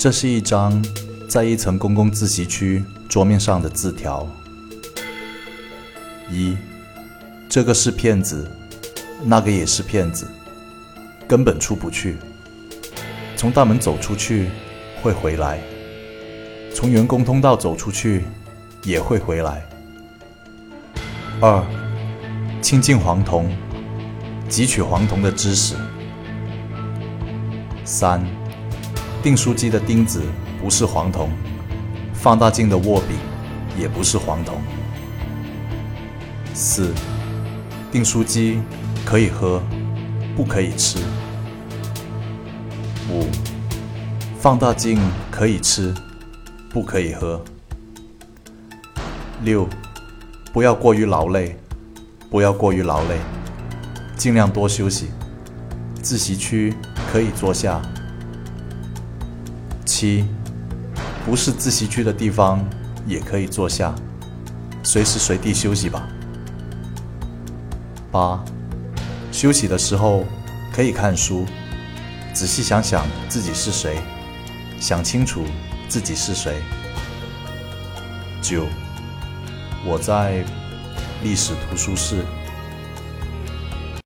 这是一张在一层公共自习区桌面上的字条。一，这个是骗子，那个也是骗子，根本出不去。从大门走出去会回来，从员工通道走出去也会回来。二，亲近黄铜，汲取黄铜的知识。三，订书机的钉子不是黄铜，放大镜的握柄也不是黄铜。四，订书机可以喝，不可以吃。五，放大镜可以吃，不可以喝。六，不要过于劳累，不要过于劳累，尽量多休息。自习区可以坐下。七，不是自习区的地方也可以坐下，随时随地休息吧。八，休息的时候可以看书。仔细想想自己是谁，想清楚自己是谁。九，我在历史图书室。